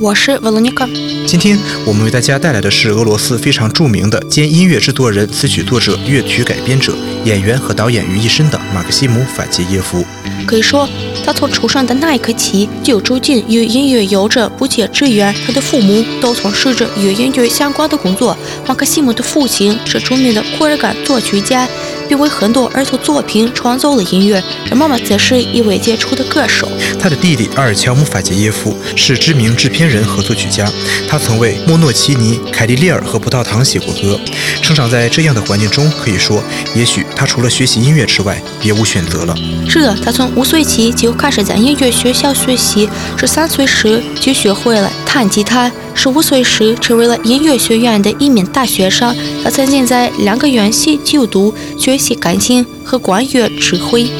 我是维罗妮卡。今天我们为大家带来的是俄罗斯非常著名的兼音乐制作人、词曲作者、乐曲改编者、演员和导演于一身的马克西姆·法杰耶夫。可以说，他从出生的那一刻起就注定与音乐有着不解之缘。他的父母都从事着与音乐相关的工作。马克西姆的父亲是著名的库尔干作曲家。并为很多儿童作品创作了音乐。而妈妈则是一位杰出的歌手。他的弟弟阿尔乔姆·法杰耶夫是知名制片人和作曲家，他曾为莫诺奇尼、凯利列尔和葡萄糖写过歌。生长在这样的环境中，可以说，也许他除了学习音乐之外，别无选择了。是的，他从五岁起就开始在音乐学校学习，十三岁时就学会了弹吉他。十五岁时，成为了音乐学院的一名大学生。他曾经在两个院系就读，学习钢琴和管乐指挥。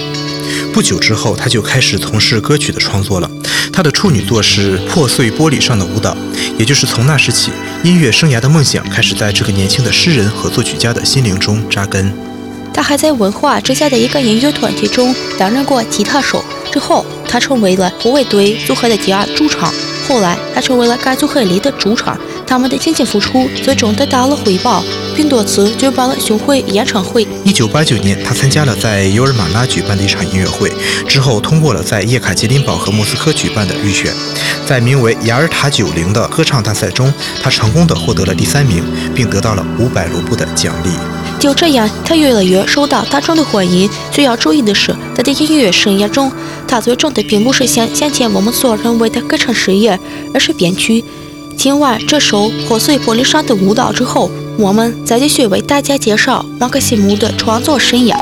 不久之后，他就开始从事歌曲的创作了。他的处女作是《破碎玻璃上的舞蹈》，也就是从那时起，音乐生涯的梦想开始在这个年轻的诗人和作曲家的心灵中扎根。他还在文化之下的一个音乐团体中担任过吉他手。之后，他成为了护卫队组合的第二主唱。后来，他成为了该组合里的主唱。他们的辛勤付出最终得到了回报，并多次举办了巡回演唱会。一九八九年，他参加了在尤尔马拉举办的一场音乐会，之后通过了在叶卡捷琳堡和莫斯科举办的预选。在名为雅尔塔九零的歌唱大赛中，他成功的获得了第三名，并得到了五百卢布的奖励。就这样，他越来越受到大众的欢迎。最要注意的是，他的音乐生涯中，他最终的并不是像先前我们所认为的歌唱事业，而是编曲。听完这首破碎玻璃上的舞蹈之后，我们再继续为大家介绍马克西姆的创作生涯。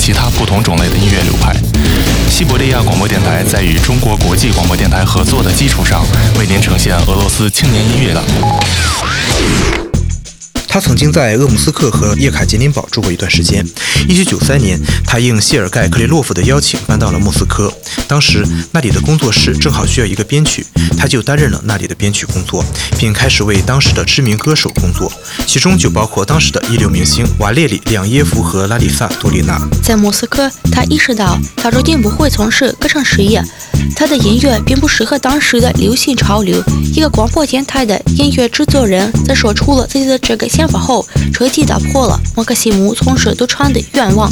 其他不同种类的音乐流派。西伯利亚广播电台在与中国国际广播电台合作的基础上，为您呈现俄罗斯青年音乐的。他曾经在鄂姆斯克和叶卡捷琳堡住过一段时间。1993年，他应谢尔盖·克雷洛夫的邀请搬到了莫斯科。当时那里的工作室正好需要一个编曲，他就担任了那里的编曲工作，并开始为当时的知名歌手工作，其中就包括当时的一流明星瓦列里·两耶夫和拉里萨·多丽娜。在莫斯科，他意识到他注定不会从事歌唱事业，他的音乐并不适合当时的流行潮流。一个广播电台的音乐制作人则说出了自己的这个法后，彻底打破了马克西姆从事独唱的愿望。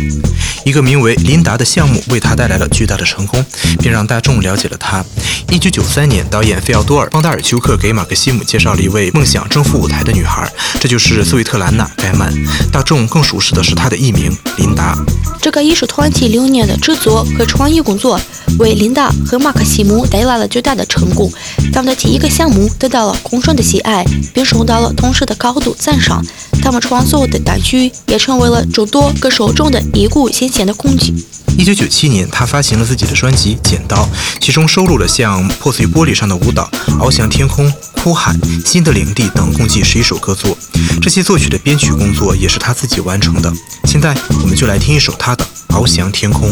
一个名为琳达的项目为他带来了巨大的成功，并让大众了解了他。1993年，导演费奥多尔·邦达尔丘克给马克西姆介绍了一位梦想征服舞台的女孩，这就是斯维特兰娜·盖曼。大众更熟悉的是她的艺名琳达。这个艺术团体六年的制作和创意工作，为琳达和马克西姆带来了巨大的成功。他们的第一个项目得到了公众的喜爱，并受到了同事的高度赞赏。他们创作的单曲也成为了众多歌手中的一股新鲜的空气。一九九七年，他发行了自己的专辑《剪刀》，其中收录了像《破碎玻璃上的舞蹈》《翱翔天空》《哭喊》《新的领地》等共计十一首歌作。这些作曲的编曲工作也是他自己完成的。现在，我们就来听一首他的《翱翔天空》。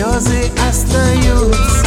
слезы остаются.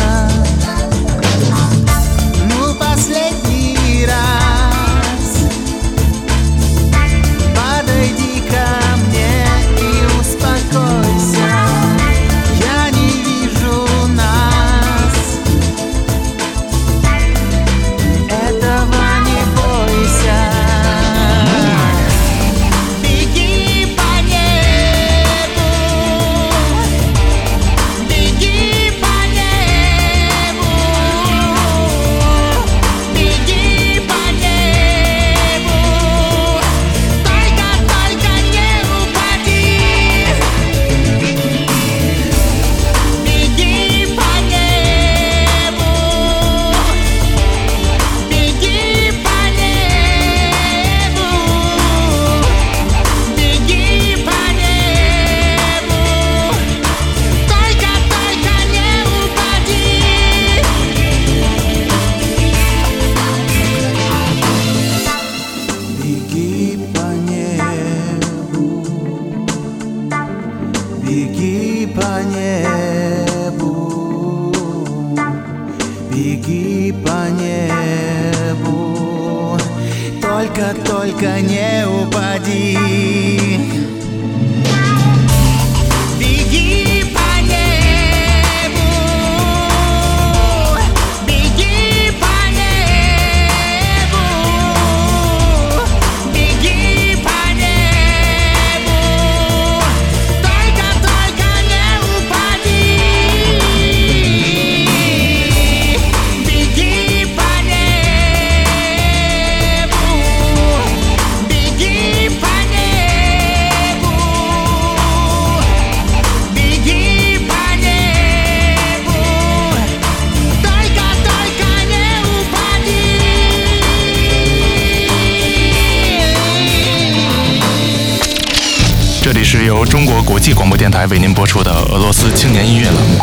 际广播电台为您播出的俄罗斯青年音乐栏目。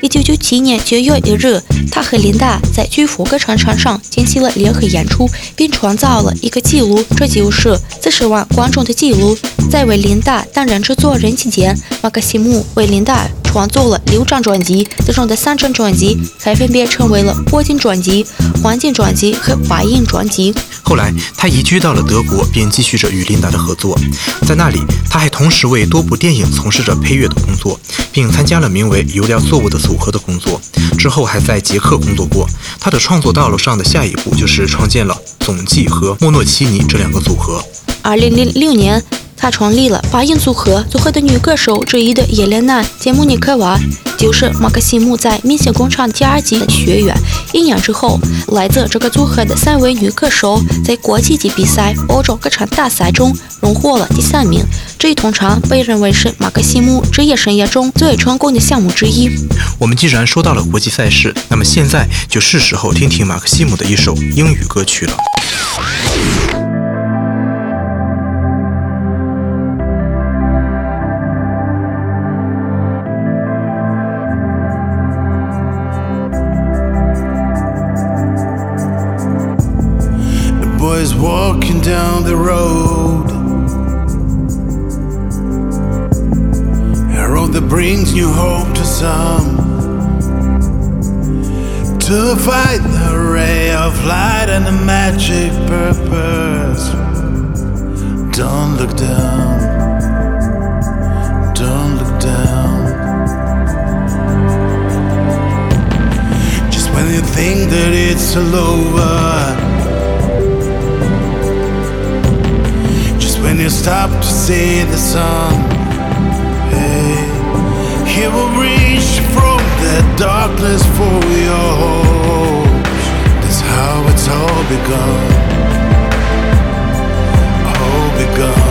一九九七年九月一日，他和琳达在巨佛歌唱场上进行了联合演出，并创造了一个纪录，这就是四十万观众的纪录。在为琳达担任制作人期间，马克西姆为琳达创作了六张专辑，其中的三张专辑还分别成为了铂金专辑、黄金专辑和白银专辑。后来，他移居到了德国，并继续着与琳达的合作。在那里，他还同时为多部电影从事着配乐的工作，并参加了名为“油料作物”的组合的工作。之后还在捷克工作过。他的创作道路上的下一步就是创建了总计和莫诺奇尼这两个组合。二零零六年，他创立了八音组合，组合的女歌手之一的叶莲娜·杰姆尼科娃，就是马克西姆在明星工厂第二季的学员。一年之后，来自这个组合的三位女歌手在国际级比赛欧洲歌唱大赛中荣获了第三名。这一通常被认为是马克西姆职业生涯中最成功的项目之一。我们既然说到了国际赛事，那么现在就是时候听听马克西姆的一首英语歌曲了。Find the ray of light and the magic purpose. Don't look down. Don't look down. Just when you think that it's all over. Just when you stop to see the sun, hey, he will reach from the darkness for your hopes. How it's all begun. All begun.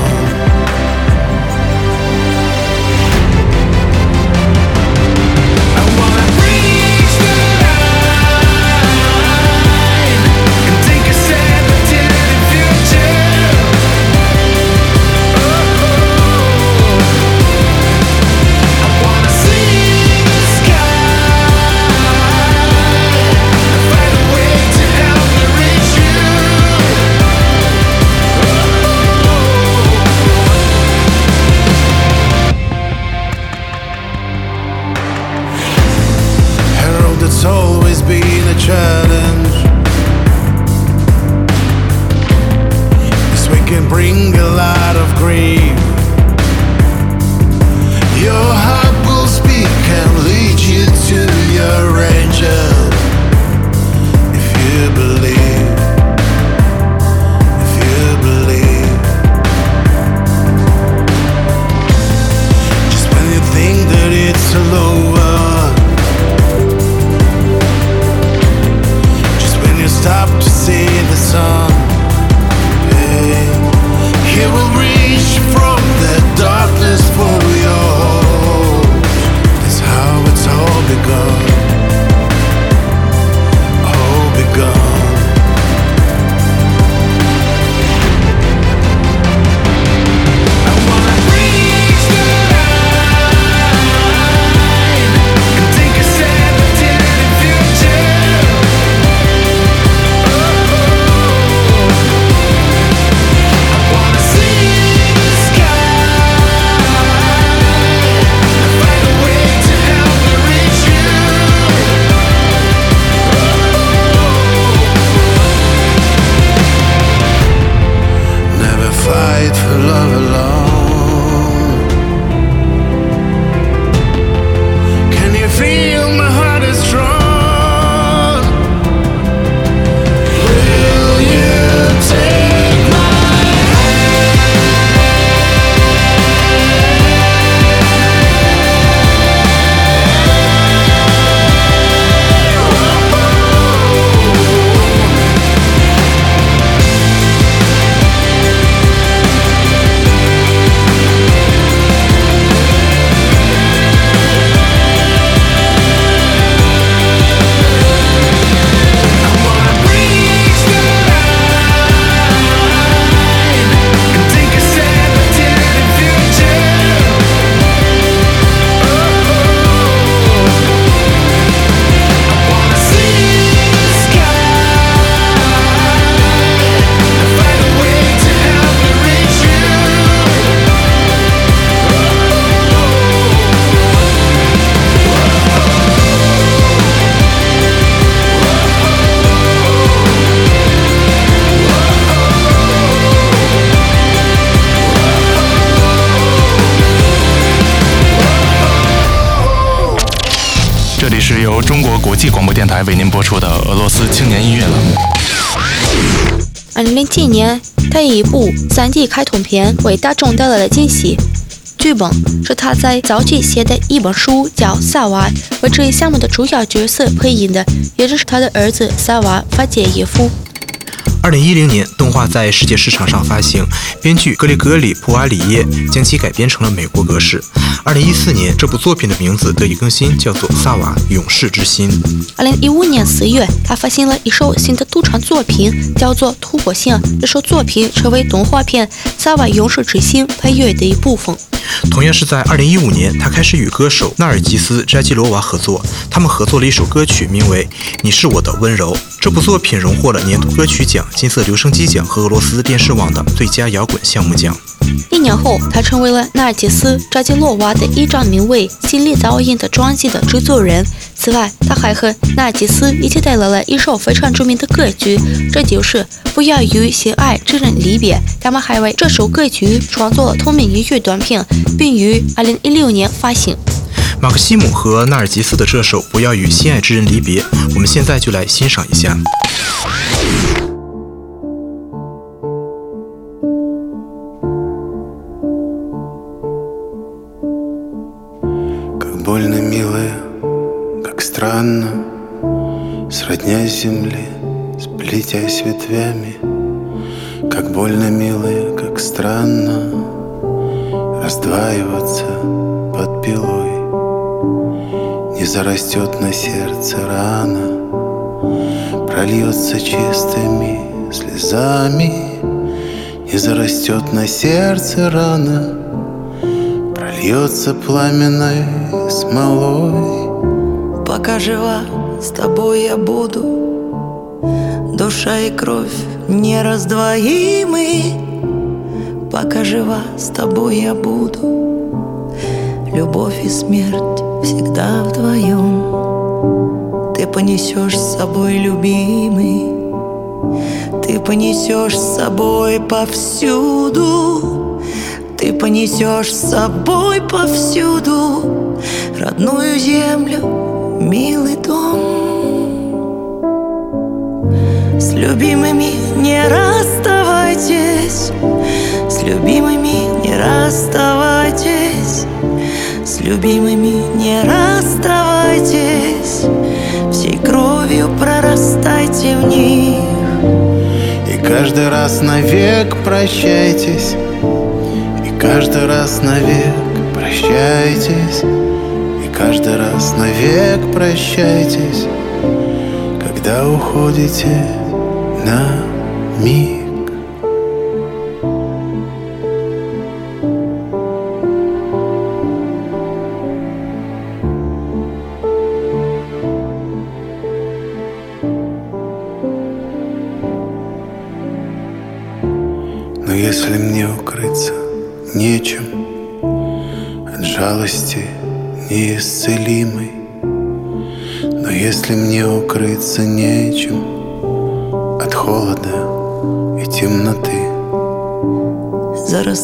际广播电台为您播出的俄罗斯青年音乐栏目。二零零七年，他以一部 3D 开通片为大众带来了惊喜。剧本是他在早期写的一本书，叫《萨瓦》，为这一项目的主要角色配音的，也就是他的儿子萨瓦·法杰耶夫。二零一零年，动画在世界市场上发行，编剧格里格里·普瓦里耶将其改编成了美国格式。二零一四年，这部作品的名字得以更新，叫做《萨瓦：勇士之心》。二零一五年四月，他发行了一首新的独唱作品，叫做《突破性》。这首作品成为动画片《萨瓦：勇士之心》配乐的一部分。同样是在二零一五年，他开始与歌手纳尔吉斯·扎基罗娃合作，他们合作了一首歌曲，名为《你是我的温柔》。这部作品荣获了年度歌曲奖、金色留声机奖和俄罗斯电视网的最佳摇滚项目奖。一年后，他成为了纳尔吉斯·扎基洛娃的一张名为《心力噪音》的专辑的制作人。此外，他还和纳尔吉斯一起带来了一首非常著名的歌曲，这就是《不要与心爱之人离别》。他们还为这首歌曲创作了同名音乐短片，并于2016年发行。马克西姆和纳尔吉斯的这首《不要与心爱之人离别》，我们现在就来欣赏一下。Странно, Сродня земли, сплетясь ветвями, Как больно милая, как странно Раздваиваться под пилой. Не зарастет на сердце рана, Прольется чистыми слезами, Не зарастет на сердце рана, Прольется пламенной смолой. Пока жива, с тобой я буду, Душа и кровь нераздвоимы. Пока жива, с тобой я буду, Любовь и смерть всегда вдвоем. Ты понесешь с собой, любимый, Ты понесешь с собой повсюду, Ты понесешь с собой повсюду родную землю, милый дом. С любимыми не расставайтесь, с любимыми не расставайтесь, с любимыми не расставайтесь, всей кровью прорастайте в них. И каждый раз навек прощайтесь, и каждый раз навек прощайтесь. Каждый раз навек прощайтесь, когда уходите на миг.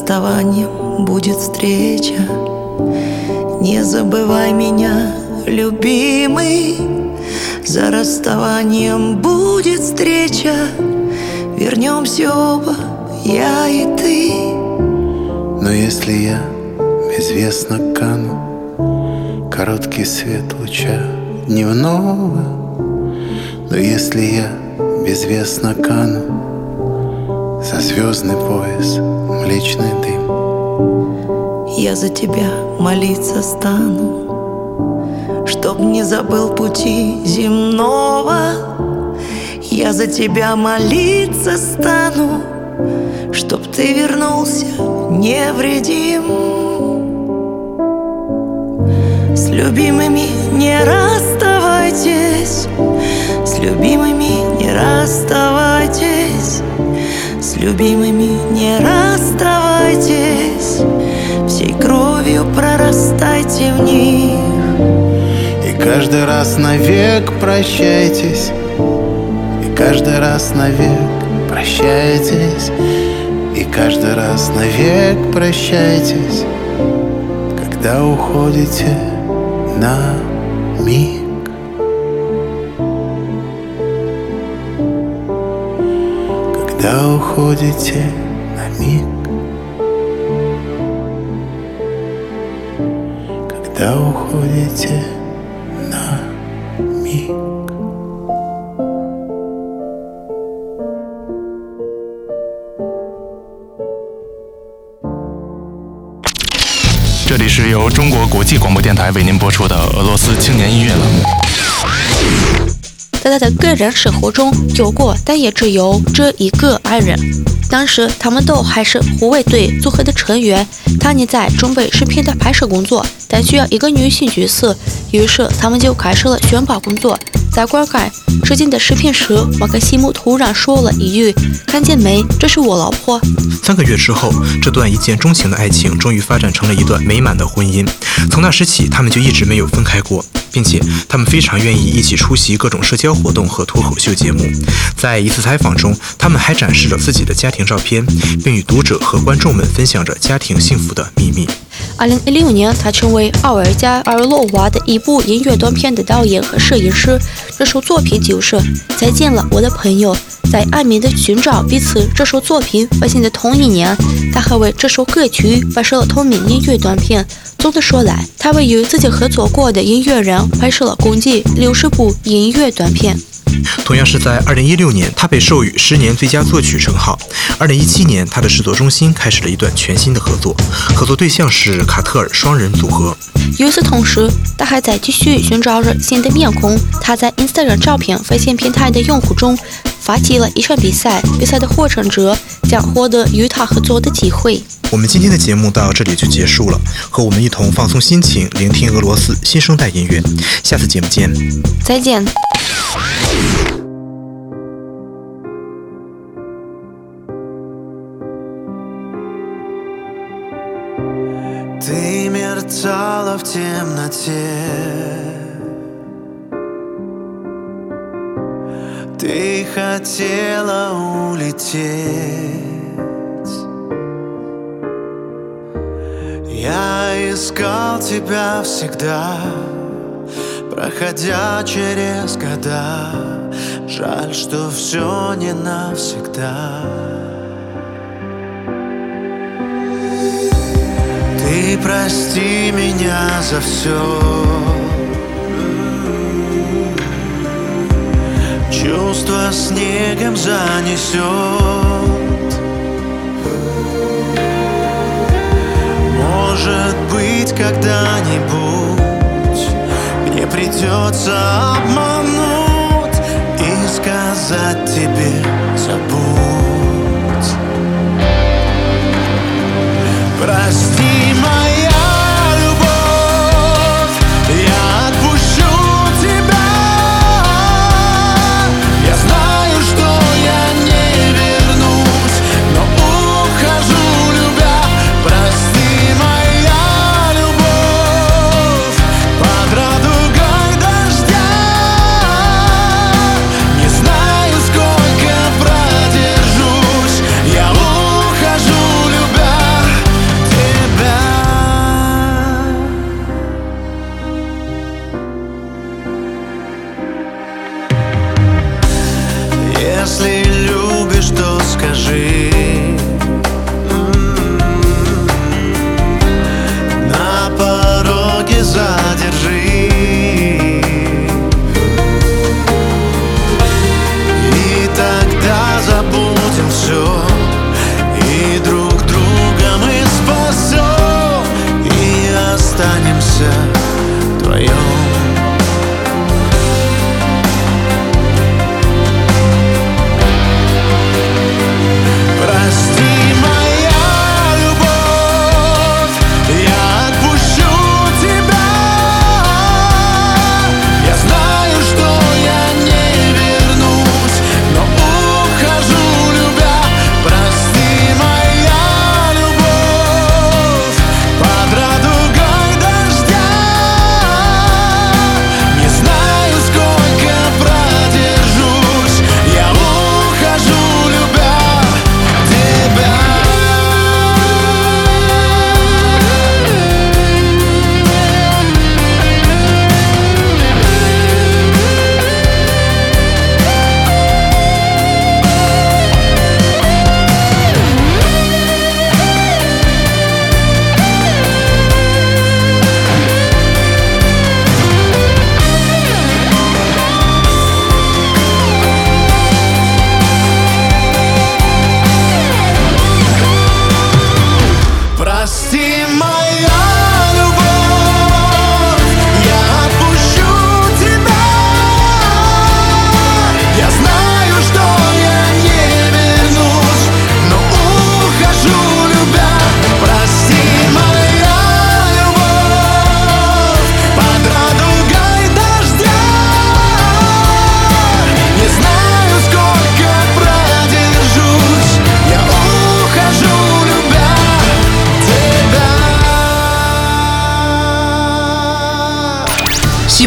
Расставанием будет встреча. Не забывай меня, любимый За расставанием будет встреча. Вернемся оба, я и ты. Но если я безвестно кану Короткий свет луча дневного Но если я безвестно кану За звездный пояс млечный дым. Я за тебя молиться стану Чтоб не забыл пути земного. Я за тебя молиться стану Чтоб ты вернулся невредим. С любимыми не расставайтесь С любимыми не расставайтесь Любимыми не расставайтесь Всей кровью прорастайте в них. И каждый раз навек прощайтесь И каждый раз навек прощайтесь И каждый раз навек прощайтесь Когда уходите на миг когда уходите на миг, когда уходите на миг.这里是由中国国际广播电台为您播出的俄罗斯青年音乐栏目。 他的个人生活中有过，但也只有这一个爱人。当时他们都还是护卫队组合的成员，他正在准备视频的拍摄工作，但需要一个女性角色，于是他们就开始了宣发工作。在观看试镜的视频时，马克西姆突然说了一句：“看见没，这是我老婆。”三个月之后，这段一见钟情的爱情终于发展成了一段美满的婚姻。从那时起，他们就一直没有分开过，并且他们非常愿意一起出席各种社交活动和脱口秀节目。在一次采访中，他们还展示了自己的家庭照片，并与读者和观众们分享着家庭幸福的秘密。二零一六年，他成为奥尔加·阿尔洛娃的一部音乐短片的导演和摄影师。这首作品就是《再见了，我的朋友》。在暗迷的寻找彼此，这首作品发行的同一年，他还为这首歌曲拍摄了同名音乐短片。总的说来，他为与自己合作过的音乐人拍摄了共计六十部音乐短片。同样是在2016年，他被授予十年最佳作曲称号。2017年，他的制作中心开始了一段全新的合作，合作对象是卡特尔双人组合。与此同时，他还在继续寻找着新的面孔。他在 Instagram 照片发现平台的用户中发起了一场比赛，比赛的获胜者将获得与他合作的机会。我们今天的节目到这里就结束了，和我们一同放松心情，聆听俄罗斯新生代音乐。下次节目见，再见。Ты мерцала в темноте. Ты хотела улететь. Я искал тебя всегда Проходя через года Жаль, что все не навсегда. Ты прости меня за все Чувство снегом занесет Может быть, когда-нибудь придется обмануть И сказать тебе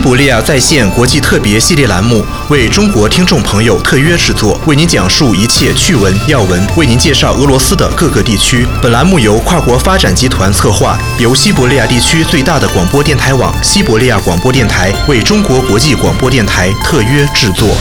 西伯利亚在线国际特别系列栏目为中国听众朋友特约制作，为您讲述一切趣闻要闻，为您介绍俄罗斯的各个地区。本栏目由跨国发展集团策划，由西伯利亚地区最大的广播电台网——西伯利亚广播电台为中国国际广播电台特约制作。